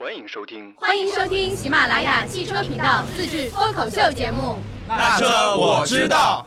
欢迎收听。欢迎收听喜马拉雅汽车频道自制脱口秀节目。那车我知道。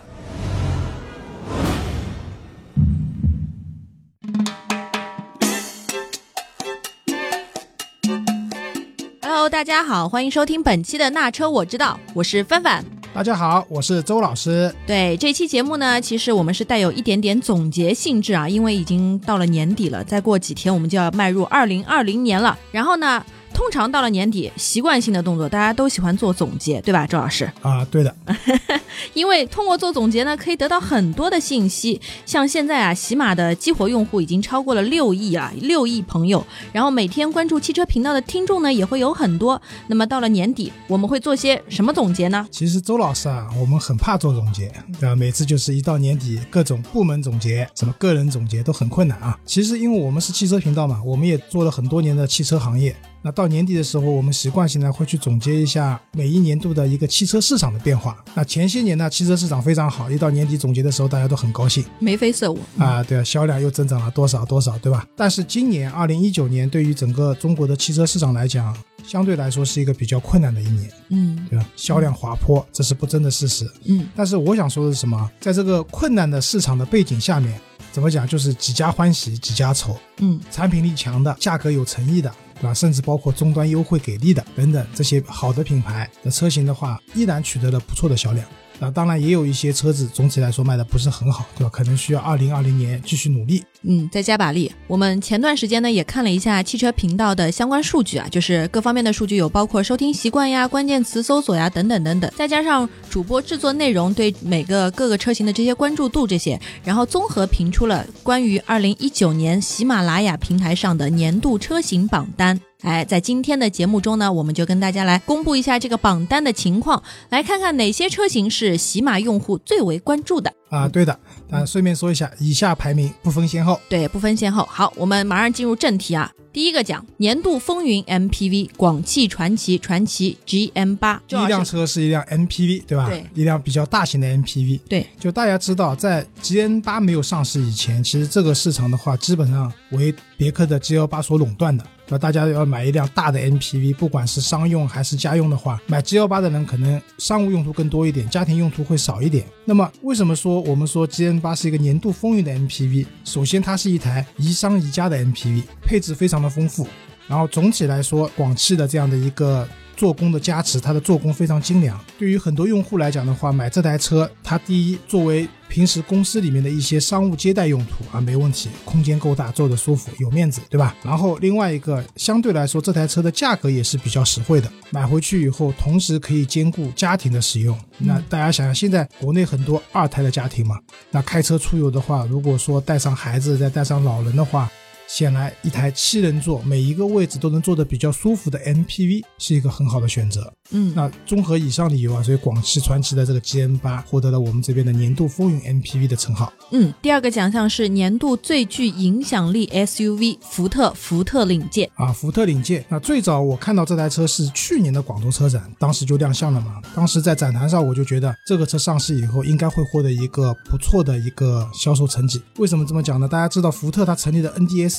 Hello，大家好，欢迎收听本期的那车我知道，我是范范。大家好，我是周老师。对这期节目呢，其实我们是带有一点点总结性质啊，因为已经到了年底了，再过几天我们就要迈入二零二零年了。然后呢，通常到了年底，习惯性的动作，大家都喜欢做总结，对吧，周老师？啊，对的，因为通过做总结呢，可以得到很多的信息。像现在啊，喜马的激活用户已经超过了六亿啊，六亿朋友。然后每天关注汽车频道的听众呢，也会有很多。那么到了年底，我们会做些什么总结呢？其实周老师啊，我们很怕做总结，对吧？每次就是一到年底，各种部门总结、什么个人总结都很困难啊。其实因为我们是汽车频道嘛，我们也做了很多年的汽车行业。那到年底的时候，我们习惯性呢会去总结一下每一年度的一个汽车市场的变化。那前些年呢，汽车市场非常好，一到年底总结的时候，大家都很高兴。眉飞色舞啊，对啊，销量又增长了多少多少，对吧？但是今年二零一九年对于整个中国的汽车市场来讲，相对来说是一个比较困难的一年，嗯对吧？销量滑坡，这是不争的事实。嗯但是我想说的是什么？在这个困难的市场的背景下面，怎么讲？就是几家欢喜几家愁，嗯产品力强的，价格有诚意的。对吧？甚至包括终端优惠给力的等等这些好的品牌的车型的话，依然取得了不错的销量。那当然也有一些车子总体来说卖的不是很好，对吧？可能需要二零二零年继续努力。嗯，再加把力。我们前段时间呢也看了一下汽车频道的相关数据啊，就是各方面的数据有包括收听习惯呀、关键词搜索呀等等等等，再加上主播制作内容对每个各个车型的这些关注度这些，然后综合评出了关于二零一九年喜马拉雅平台上的年度车型榜单。哎，在今天的节目中呢，我们就跟大家来公布一下这个榜单的情况，来看看哪些车型是喜马用户最为关注的。啊，对的。啊，顺便说一下，以下排名不分先后。对，不分先后。好，我们马上进入正题啊。第一个奖，年度风云 MPV，广汽传祺传祺 GM 八。第一辆车是一辆 MPV，对吧？对一辆比较大型的 MPV。对，就大家知道，在 GM 八没有上市以前，其实这个市场的话，基本上为别克的 G 幺八所垄断的。那大家要买一辆大的 MPV，不管是商用还是家用的话，买 G 幺八的人可能商务用途更多一点，家庭用途会少一点。那么为什么说我们说 GN 八是一个年度风云的 MPV？首先，它是一台宜商宜家的 MPV，配置非常的丰富。然后总体来说，广汽的这样的一个做工的加持，它的做工非常精良。对于很多用户来讲的话，买这台车，它第一作为平时公司里面的一些商务接待用途啊，没问题，空间够大，坐着舒服，有面子，对吧？然后另外一个，相对来说，这台车的价格也是比较实惠的，买回去以后，同时可以兼顾家庭的使用。那大家想想，现在国内很多二胎的家庭嘛，那开车出游的话，如果说带上孩子，再带上老人的话，显然，一台七人座，每一个位置都能坐得比较舒服的 MPV 是一个很好的选择。嗯，那综合以上理由啊，所以广汽传祺的这个 GN 八获得了我们这边的年度风云 MPV 的称号。嗯，第二个奖项是年度最具影响力 SUV，福特福特领界。啊，福特领界。那最早我看到这台车是去年的广州车展，当时就亮相了嘛。当时在展台上我就觉得这个车上市以后应该会获得一个不错的一个销售成绩。为什么这么讲呢？大家知道福特它成立的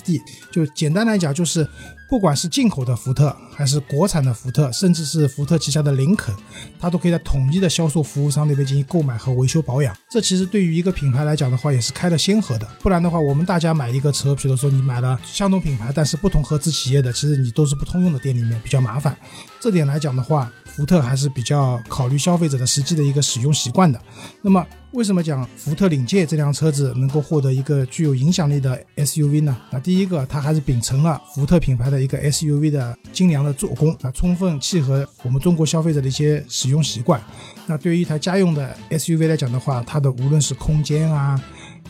d 就简单来讲就是，不管是进口的福特，还是国产的福特，甚至是福特旗下的林肯，它都可以在统一的销售服务商那边进行购买和维修保养。这其实对于一个品牌来讲的话，也是开了先河的。不然的话，我们大家买一个车，比如说你买了相同品牌，但是不同合资企业的，其实你都是不通用的店里面比较麻烦。这点来讲的话，福特还是比较考虑消费者的实际的一个使用习惯的。那么，为什么讲福特领界这辆车子能够获得一个具有影响力的 SUV 呢？那第一个，它还是秉承了福特品牌的一个 SUV 的精良的做工啊，充分契合我们中国消费者的一些使用习惯。那对于一台家用的 SUV 来讲的话，它的无论是空间啊，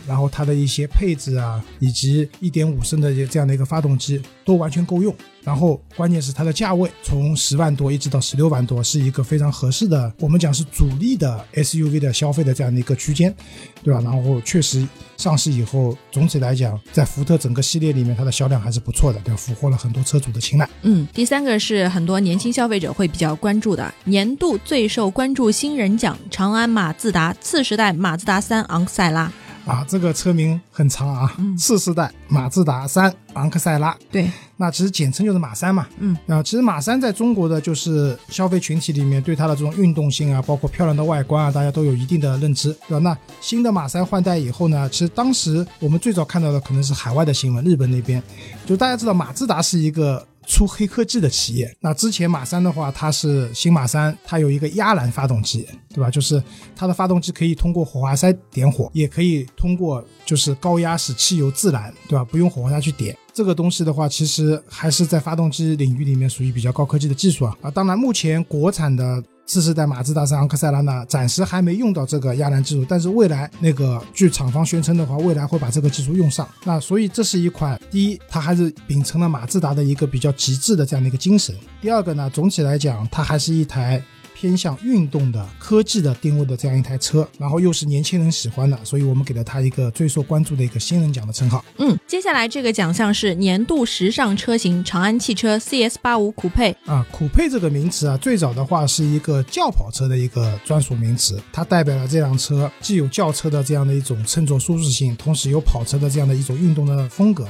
然后它的一些配置啊，以及1.5升的这样的一个发动机都完全够用。然后关键是它的价位从十万多一直到十六万多，是一个非常合适的，我们讲是主力的 SUV 的消费的这样的一个区间，对吧？然后确实上市以后，总体来讲，在福特整个系列里面，它的销量还是不错的，对吧？俘获了很多车主的青睐。嗯，第三个是很多年轻消费者会比较关注的年度最受关注新人奖——长安马自达次时代马自达三昂克赛拉。啊，这个车名很长啊，次世代马自达三昂克赛拉。对，那其实简称就是马三嘛。嗯，啊，其实马三在中国的就是消费群体里面，对它的这种运动性啊，包括漂亮的外观啊，大家都有一定的认知，对吧？那新的马三换代以后呢，其实当时我们最早看到的可能是海外的新闻，日本那边，就大家知道马自达是一个。出黑科技的企业，那之前马三的话，它是新马三，它有一个压燃发动机，对吧？就是它的发动机可以通过火花塞点火，也可以通过就是高压使汽油自燃，对吧？不用火花塞去点。这个东西的话，其实还是在发动机领域里面属于比较高科技的技术啊。啊，当然目前国产的。次世代马自达三昂克赛拉呢，暂时还没用到这个压燃技术，但是未来那个据厂方宣称的话，未来会把这个技术用上。那所以这是一款，第一，它还是秉承了马自达的一个比较极致的这样的一个精神；第二个呢，总体来讲，它还是一台。偏向运动的科技的定位的这样一台车，然后又是年轻人喜欢的，所以我们给了它一个最受关注的一个新人奖的称号。嗯，接下来这个奖项是年度时尚车型——长安汽车 CS 八五酷配啊。酷配这个名词啊，最早的话是一个轿跑车的一个专属名词，它代表了这辆车既有轿车的这样的一种乘坐舒适性，同时有跑车的这样的一种运动的风格。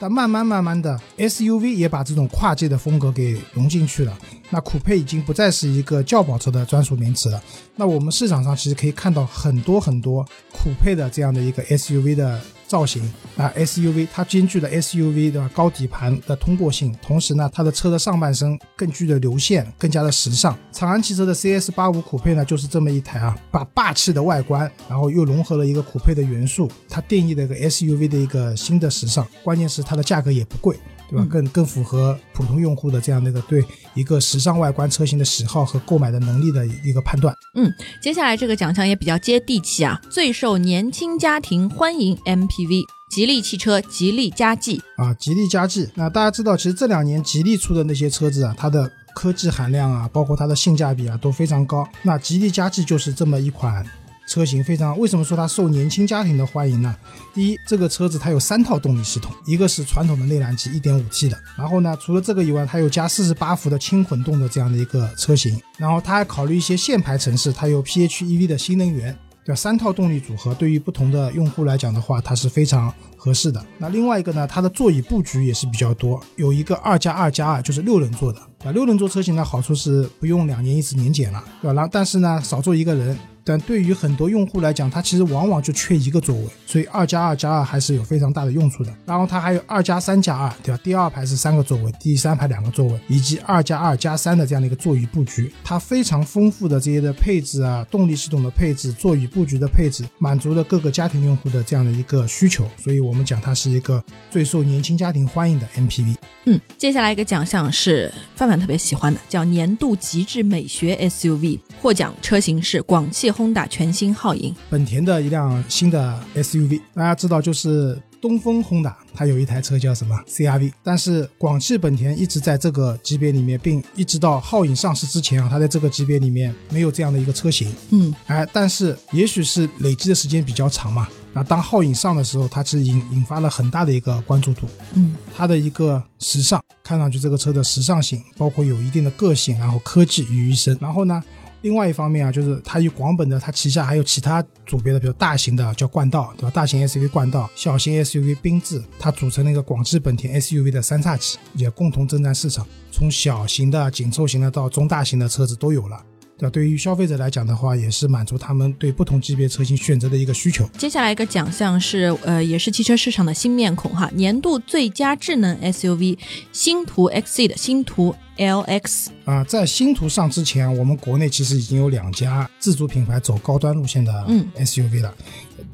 但慢慢慢慢的，SUV 也把这种跨界的风格给融进去了。那酷配已经不再是一个轿跑车的专属名词了。那我们市场上其实可以看到很多很多酷配的这样的一个 SUV 的。造型啊，SUV 它兼具了 SUV 的高底盘的通过性，同时呢，它的车的上半身更具的流线，更加的时尚。长安汽车的 CS 八五酷配呢，就是这么一台啊，把霸气的外观，然后又融合了一个酷配的元素，它定义了一个 SUV 的一个新的时尚。关键是它的价格也不贵。对吧？更更符合普通用户的这样的一个对一个时尚外观车型的喜好和购买的能力的一个判断。嗯，接下来这个奖项也比较接地气啊，最受年轻家庭欢迎 MPV，吉利汽车吉利嘉际啊，吉利嘉际。那大家知道，其实这两年吉利出的那些车子啊，它的科技含量啊，包括它的性价比啊，都非常高。那吉利嘉际就是这么一款。车型非常，为什么说它受年轻家庭的欢迎呢？第一，这个车子它有三套动力系统，一个是传统的内燃机 1.5T 的，然后呢，除了这个以外，它有加48伏的轻混动的这样的一个车型，然后它还考虑一些限牌城市，它有 PHEV 的新能源，对三套动力组合对于不同的用户来讲的话，它是非常合适的。那另外一个呢，它的座椅布局也是比较多，有一个二加二加二，就是六人座的。啊，六人座车型的好处是不用两年一次年检了，对吧？然但是呢，少坐一个人。但对于很多用户来讲，它其实往往就缺一个座位，所以二加二加二还是有非常大的用处的。然后它还有二加三加二，对吧？第二排是三个座位，第三排两个座位，以及二加二加三的这样的一个座椅布局，它非常丰富的这些的配置啊，动力系统的配置，座椅布局的配置，满足了各个家庭用户的这样的一个需求。所以我们讲它是一个最受年轻家庭欢迎的 MPV。嗯，接下来一个奖项是范范特别喜欢的，叫年度极致美学 SUV，获奖车型是广汽。Honda 全新皓影，本田的一辆新的 SUV，大家知道就是东风 Honda，它有一台车叫什么 CRV，但是广汽本田一直在这个级别里面，并一直到皓影上市之前啊，它在这个级别里面没有这样的一个车型。嗯，哎，但是也许是累积的时间比较长嘛，那当皓影上的时候，它其实引引发了很大的一个关注度。嗯，它的一个时尚，看上去这个车的时尚性，包括有一定的个性，然后科技于一身，然后呢？另外一方面啊，就是它与广本的，它旗下还有其他组别的，比如大型的叫冠道，对吧？大型 SUV 冠道，小型 SUV 缤智，它组成了一个广汽本田 SUV 的三叉戟，也共同征战市场，从小型的紧凑型的到中大型的车子都有了。对对于消费者来讲的话，也是满足他们对不同级别车型选择的一个需求。接下来一个奖项是，呃，也是汽车市场的新面孔哈，年度最佳智能 SUV，星途 Exceed，星途 LX。啊，在星途上之前，我们国内其实已经有两家自主品牌走高端路线的 SUV 了，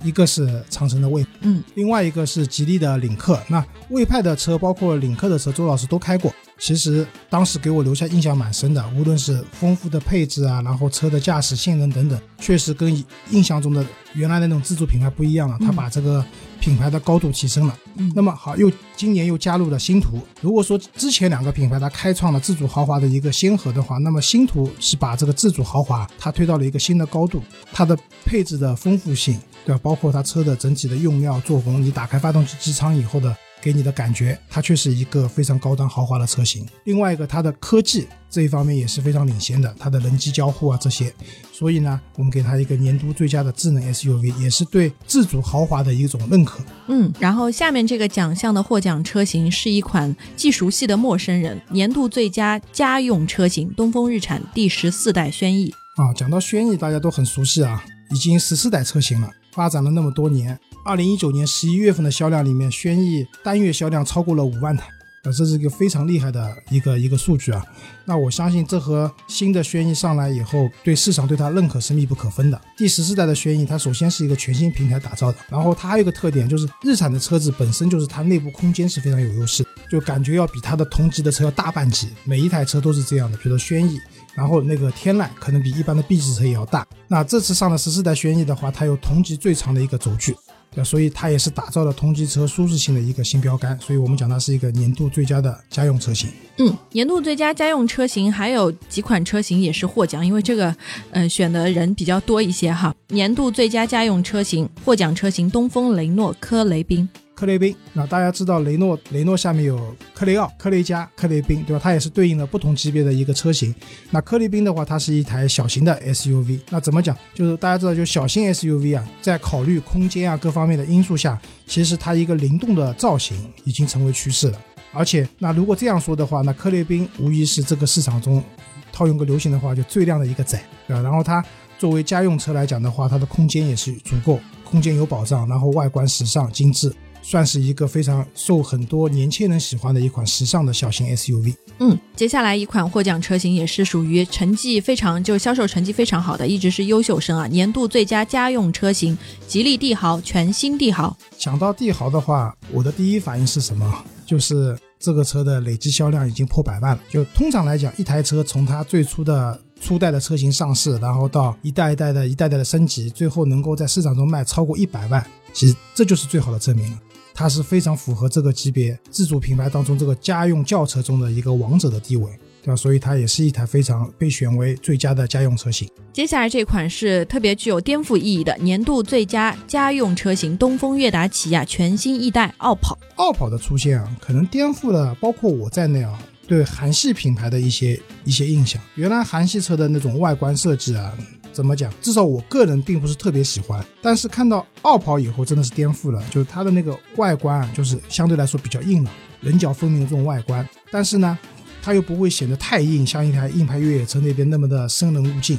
一个是长城的魏，嗯，另外一个是吉利的领克。那魏派的车，包括领克的车，周老师都开过。其实当时给我留下印象蛮深的，无论是丰富的配置啊，然后车的驾驶性能等等，确实跟印象中的原来的那种自主品牌不一样了。它把这个品牌的高度提升了。那么好，又今年又加入了星途。如果说之前两个品牌它开创了自主豪华的一个先河的话，那么星途是把这个自主豪华它推到了一个新的高度。它的配置的丰富性，对吧？包括它车的整体的用料、做工，你打开发动机机舱以后的。给你的感觉，它却是一个非常高端豪华的车型。另外一个，它的科技这一方面也是非常领先的，它的人机交互啊这些，所以呢，我们给它一个年度最佳的智能 SUV，也是对自主豪华的一种认可。嗯，然后下面这个奖项的获奖车型是一款既熟悉的陌生人，年度最佳家用车型，东风日产第十四代轩逸。啊，讲到轩逸，大家都很熟悉啊，已经十四代车型了，发展了那么多年。二零一九年十一月份的销量里面，轩逸单月销量超过了五万台，啊，这是一个非常厉害的一个一个数据啊。那我相信这和新的轩逸上来以后，对市场对它认可是密不可分的。第十四代的轩逸，它首先是一个全新平台打造的，然后它还有一个特点，就是日产的车子本身就是它内部空间是非常有优势，就感觉要比它的同级的车要大半级，每一台车都是这样的，比如说轩逸。然后那个天籁可能比一般的 B 级车也要大。那这次上的十四代轩逸的话，它有同级最长的一个轴距，对所以它也是打造了同级车舒适性的一个新标杆。所以我们讲它是一个年度最佳的家用车型。嗯，年度最佳家用车型还有几款车型也是获奖，因为这个嗯选的人比较多一些哈。年度最佳家用车型获奖车型东风雷诺科雷宾。科雷宾，那大家知道雷诺，雷诺下面有科雷傲、科雷嘉、科雷宾，对吧？它也是对应了不同级别的一个车型。那科雷宾的话，它是一台小型的 SUV。那怎么讲？就是大家知道，就小型 SUV 啊，在考虑空间啊各方面的因素下，其实它一个灵动的造型已经成为趋势了。而且，那如果这样说的话，那科雷宾无疑是这个市场中，套用个流行的话，就最靓的一个仔，对吧？然后它作为家用车来讲的话，它的空间也是足够，空间有保障，然后外观时尚精致。算是一个非常受很多年轻人喜欢的一款时尚的小型 SUV。嗯，接下来一款获奖车型也是属于成绩非常就销售成绩非常好的，一直是优秀生啊。年度最佳家用车型，吉利帝豪全新帝豪。想到帝豪的话，我的第一反应是什么？就是这个车的累计销量已经破百万了。就通常来讲，一台车从它最初的初代的车型上市，然后到一代一代的一代代的升级，最后能够在市场中卖超过一百万，其实这就是最好的证明了。它是非常符合这个级别自主品牌当中这个家用轿车中的一个王者的地位，对吧？所以它也是一台非常被选为最佳的家用车型。接下来这款是特别具有颠覆意义的年度最佳家用车型——东风悦达起亚全新一代傲跑。傲跑的出现啊，可能颠覆了包括我在内啊对韩系品牌的一些一些印象。原来韩系车的那种外观设计啊。怎么讲？至少我个人并不是特别喜欢，但是看到傲跑以后真的是颠覆了，就是它的那个外观啊，就是相对来说比较硬朗、棱角分明的这种外观，但是呢，它又不会显得太硬，像一台硬派越野车那边那么的生人勿近，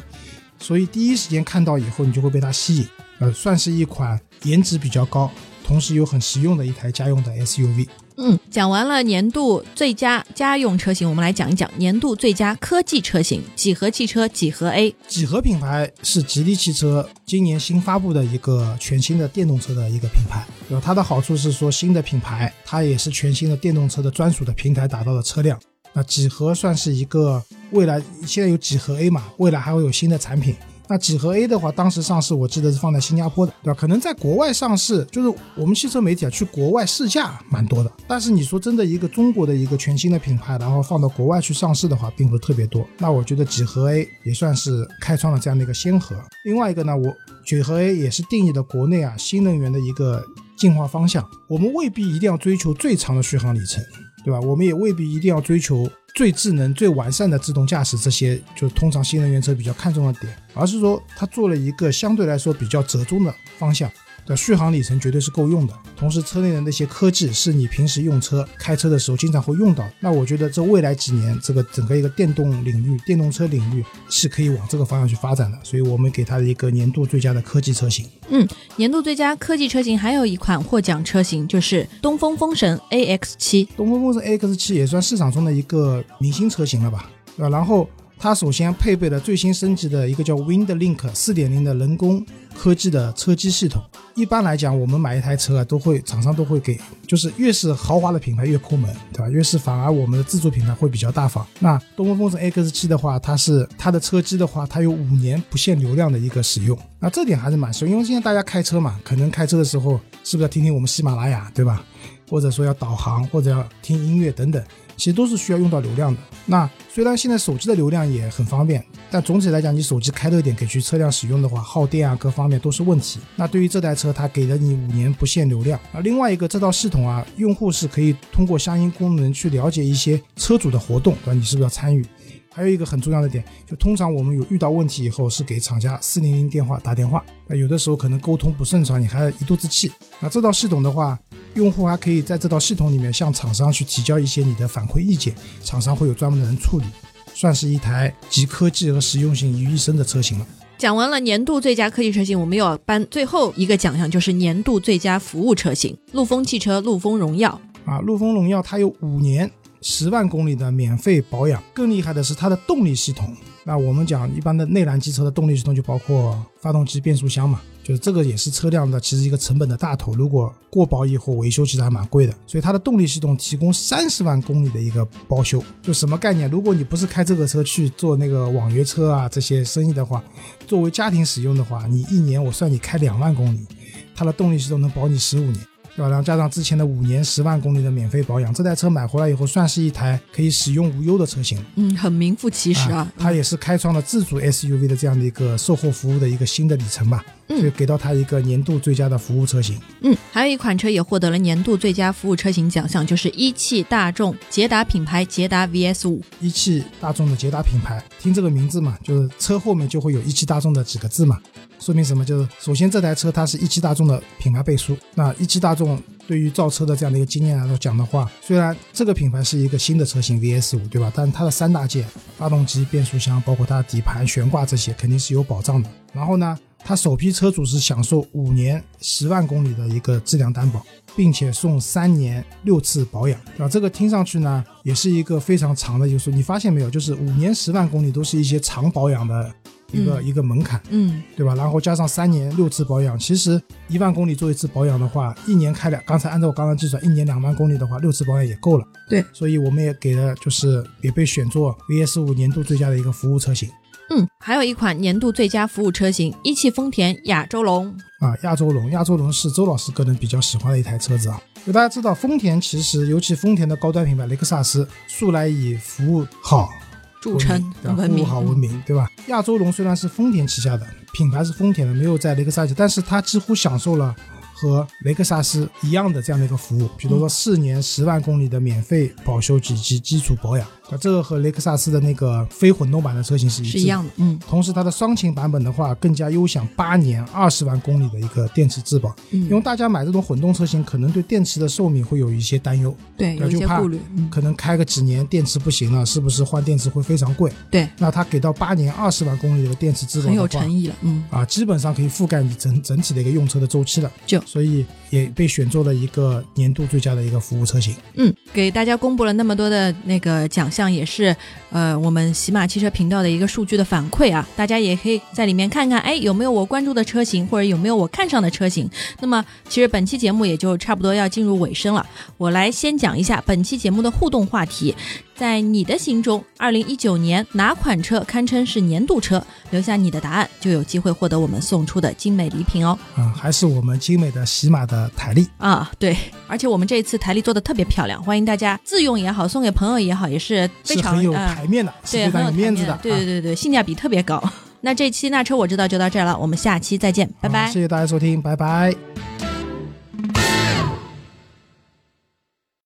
所以第一时间看到以后，你就会被它吸引，呃，算是一款颜值比较高，同时又很实用的一台家用的 SUV。嗯，讲完了年度最佳家用车型，我们来讲一讲年度最佳科技车型——几何汽车几何 A。几何品牌是吉利汽车今年新发布的一个全新的电动车的一个品牌。有它的好处是说，新的品牌它也是全新的电动车的专属的平台打造的车辆。那几何算是一个未来，现在有几何 A 嘛，未来还会有新的产品。那几何 A 的话，当时上市我记得是放在新加坡的，对吧？可能在国外上市，就是我们汽车媒体啊去国外试驾蛮多的。但是你说真的一个中国的一个全新的品牌，然后放到国外去上市的话，并不是特别多。那我觉得几何 A 也算是开创了这样的一个先河。另外一个呢，我几何 A 也是定义了国内啊新能源的一个进化方向。我们未必一定要追求最长的续航里程，对吧？我们也未必一定要追求。最智能、最完善的自动驾驶，这些就通常新能源车比较看重的点，而是说它做了一个相对来说比较折中的方向。的续航里程绝对是够用的，同时车内的那些科技是你平时用车、开车的时候经常会用到。那我觉得这未来几年，这个整个一个电动领域、电动车领域是可以往这个方向去发展的。所以我们给它的一个年度最佳的科技车型。嗯，年度最佳科技车型还有一款获奖车型，就是东风风神 AX 七。东风风神 AX 七也算市场中的一个明星车型了吧？啊，然后。它首先配备了最新升级的一个叫 WindLink 4.0的人工科技的车机系统。一般来讲，我们买一台车啊，都会厂商都会给，就是越是豪华的品牌越抠门，对吧？越是反而我们的自主品牌会比较大方。那东风风神 X7 的话，它是它的车机的话，它有五年不限流量的一个使用。那这点还是蛮实用，因为现在大家开车嘛，可能开车的时候是不是要听听我们喜马拉雅，对吧？或者说要导航或者要听音乐等等。其实都是需要用到流量的。那虽然现在手机的流量也很方便，但总体来讲，你手机开热点给去车辆使用的话，耗电啊各方面都是问题。那对于这台车，它给了你五年不限流量啊。另外一个，这套系统啊，用户是可以通过相应功能去了解一些车主的活动，对吧？你是不是要参与？还有一个很重要的点，就通常我们有遇到问题以后，是给厂家四零零电话打电话。那有的时候可能沟通不顺畅，你还一肚子气。那这套系统的话，用户还可以在这套系统里面向厂商去提交一些你的反馈意见，厂商会有专门的人处理，算是一台集科技和实用性于一身的车型了。讲完了年度最佳科技车型，我们又要颁最后一个奖项，就是年度最佳服务车型——陆风汽车陆风荣耀。啊，陆风荣耀它有五年。十万公里的免费保养，更厉害的是它的动力系统。那我们讲一般的内燃机车的动力系统就包括发动机、变速箱嘛，就这个也是车辆的其实一个成本的大头。如果过保以后维修其实还蛮贵的，所以它的动力系统提供三十万公里的一个包修。就什么概念？如果你不是开这个车去做那个网约车啊这些生意的话，作为家庭使用的话，你一年我算你开两万公里，它的动力系统能保你十五年。对吧？然后加上之前的五年十万公里的免费保养，这台车买回来以后，算是一台可以使用无忧的车型。嗯，很名副其实啊。它也是开创了自主 SUV 的这样的一个售后服务的一个新的里程吧。嗯，就给到它一个年度最佳的服务车型。嗯，还有一款车也获得了年度最佳服务车型奖项，就是一汽大众捷达品牌捷达 VS 五。一汽大众的捷达品牌，听这个名字嘛，就是车后面就会有一汽大众的几个字嘛。说明什么？就是首先这台车它是一汽大众的品牌背书。那一汽大众对于造车的这样的一个经验来讲的话，虽然这个品牌是一个新的车型 VS 五，对吧？但它的三大件，发动机、变速箱，包括它的底盘、悬挂这些，肯定是有保障的。然后呢，它首批车主是享受五年十万公里的一个质量担保，并且送三年六次保养，对吧？这个听上去呢，也是一个非常长的，就是你发现没有？就是五年十万公里都是一些长保养的。一个一个门槛，嗯，对吧？然后加上三年六次保养，其实一万公里做一次保养的话，一年开两。刚才按照我刚刚计算，一年两万公里的话，六次保养也够了。对，所以我们也给了，就是也被选作 VS 五年度最佳的一个服务车型。嗯，还有一款年度最佳服务车型，一汽丰田亚洲龙。啊，亚洲龙，亚洲龙是周老师个人比较喜欢的一台车子啊。就大家知道，丰田其实，尤其丰田的高端品牌雷克萨斯，素来以服务好。著称，服务好文明，对吧？亚洲龙虽然是丰田旗下的品牌，是丰田的，没有在雷克萨斯，但是它几乎享受了。和雷克萨斯一样的这样的一个服务，比如说四年十万公里的免费保修以及基础保养，那这个和雷克萨斯的那个非混动版的车型是一是一样的。嗯，同时它的双擎版本的话，更加优享八年二十万公里的一个电池质保。嗯，因为大家买这种混动车型，可能对电池的寿命会有一些担忧，对，有些顾虑，可能开个几年电池不行了，是不是换电池会非常贵？对，那它给到八年二十万公里的电池质保，很有诚意了。嗯，啊，基本上可以覆盖你整整体的一个用车的周期了。就所以也。被选做了一个年度最佳的一个服务车型。嗯，给大家公布了那么多的那个奖项，也是呃我们喜马汽车频道的一个数据的反馈啊。大家也可以在里面看看，哎，有没有我关注的车型，或者有没有我看上的车型。那么其实本期节目也就差不多要进入尾声了，我来先讲一下本期节目的互动话题。在你的心中，二零一九年哪款车堪称是年度车？留下你的答案，就有机会获得我们送出的精美礼品哦。啊，还是我们精美的喜马的台历啊，对，而且我们这一次台历做的特别漂亮，欢迎大家自用也好，送给朋友也好，也是非常有排面的，对，很有面子的，对对对对，性价比特别高。那这期那车我知道就到这儿了，我们下期再见，拜拜。谢谢大家收听，拜拜。